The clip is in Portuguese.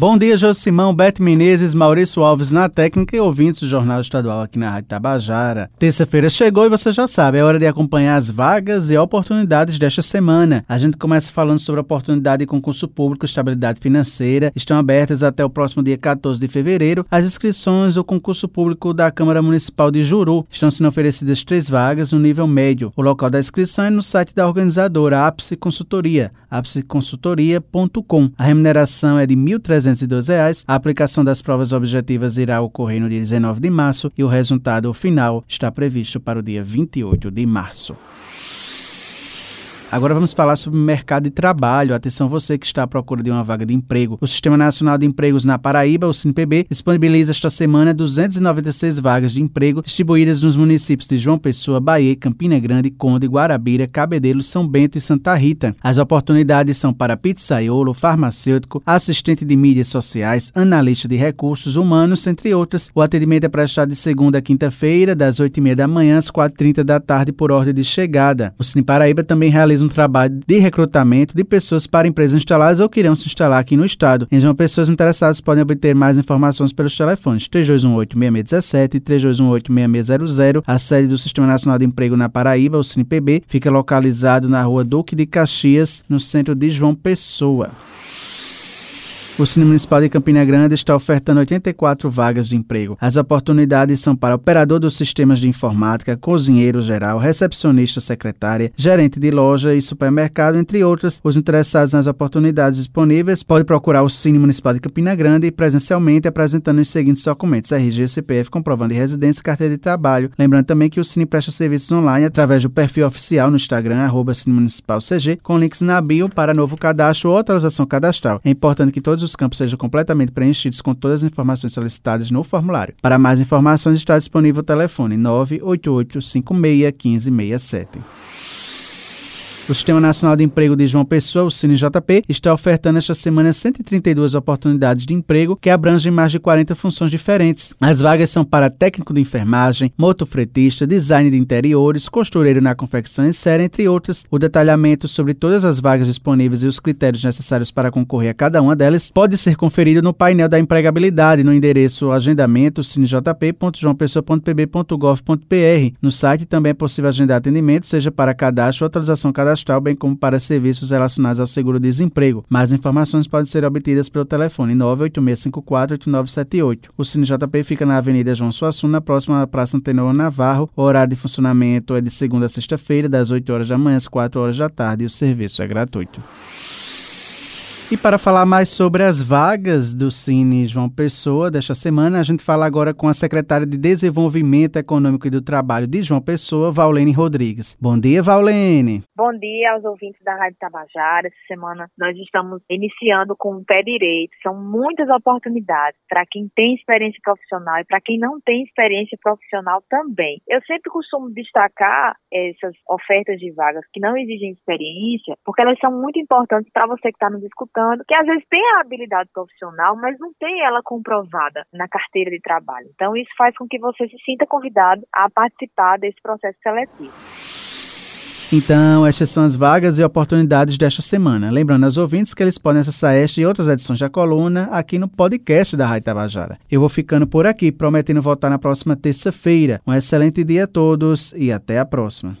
Bom dia, Josimão, Beto Menezes, Maurício Alves na técnica e ouvintes do Jornal Estadual aqui na Rádio Tabajara. Terça-feira chegou e você já sabe, é hora de acompanhar as vagas e oportunidades desta semana. A gente começa falando sobre oportunidade de concurso público estabilidade financeira. Estão abertas até o próximo dia 14 de fevereiro as inscrições do concurso público da Câmara Municipal de Juru. Estão sendo oferecidas três vagas no nível médio. O local da inscrição é no site da organizadora Ápice Consultoria, ápiceconsultoria.com. A remuneração é de R$ 1.300 reais. A aplicação das provas objetivas irá ocorrer no dia 19 de março e o resultado final está previsto para o dia 28 de março. Agora vamos falar sobre o mercado de trabalho. Atenção você que está à procura de uma vaga de emprego. O Sistema Nacional de Empregos na Paraíba, o SINPB, disponibiliza esta semana 296 vagas de emprego distribuídas nos municípios de João Pessoa, Bahia, Campina Grande, Conde, Guarabira, Cabedelo, São Bento e Santa Rita. As oportunidades são para pizzaiolo, farmacêutico, assistente de mídias sociais, analista de recursos humanos, entre outras. O atendimento é prestado de segunda a quinta-feira, das 8h30 da manhã às 4h30 da tarde, por ordem de chegada. O Cine Paraíba também realiza um trabalho de recrutamento de pessoas para empresas instaladas ou que irão se instalar aqui no estado. Então, pessoas interessadas podem obter mais informações pelos telefones 3218-6617 e 3218-6600. A sede do Sistema Nacional de Emprego na Paraíba, o CinePB, fica localizado na rua Duque de Caxias, no centro de João Pessoa. O Cine Municipal de Campina Grande está ofertando 84 vagas de emprego. As oportunidades são para operador dos sistemas de informática, cozinheiro geral, recepcionista secretária, gerente de loja e supermercado, entre outras. Os interessados nas oportunidades disponíveis podem procurar o Cine Municipal de Campina Grande presencialmente apresentando os seguintes documentos: RG, CPF, comprovando de residência e carteira de trabalho. Lembrando também que o Cine presta serviços online através do perfil oficial no Instagram, arroba Cine Municipal CG, com links na bio para novo cadastro ou atualização cadastral. É importante que todos os os campos sejam completamente preenchidos com todas as informações solicitadas no formulário. Para mais informações está disponível o telefone 988 56 1567. O Sistema Nacional de Emprego de João Pessoa, o CineJP, está ofertando esta semana 132 oportunidades de emprego que abrangem mais de 40 funções diferentes. As vagas são para técnico de enfermagem, motofretista, design de interiores, costureiro na confecção em série, entre outras. O detalhamento sobre todas as vagas disponíveis e os critérios necessários para concorrer a cada uma delas pode ser conferido no painel da empregabilidade no endereço agendamento cinejp.joaopessoa.pb.gov.br. No site também é possível agendar atendimento, seja para cadastro ou atualização cadastral cadastral, bem como para serviços relacionados ao seguro-desemprego. Mais informações podem ser obtidas pelo telefone 986548978. O Cine JP fica na Avenida João Suassuna, próxima à Praça Antenor Navarro. O horário de funcionamento é de segunda a sexta-feira, das 8 horas da manhã às 4 horas da tarde, e o serviço é gratuito. E para falar mais sobre as vagas do Cine João Pessoa desta semana, a gente fala agora com a secretária de Desenvolvimento Econômico e do Trabalho de João Pessoa, Vaulene Rodrigues. Bom dia, Vaulene. Bom dia aos ouvintes da Rádio Tabajara. Essa semana nós estamos iniciando com o pé direito. São muitas oportunidades para quem tem experiência profissional e para quem não tem experiência profissional também. Eu sempre costumo destacar essas ofertas de vagas que não exigem experiência, porque elas são muito importantes para você que está nos escutando que às vezes tem a habilidade profissional, mas não tem ela comprovada na carteira de trabalho. Então, isso faz com que você se sinta convidado a participar desse processo seletivo. Então, estas são as vagas e oportunidades desta semana. Lembrando aos ouvintes que eles podem acessar esta e outras edições da coluna aqui no podcast da Rádio Tabajara. Eu vou ficando por aqui, prometendo voltar na próxima terça-feira. Um excelente dia a todos e até a próxima.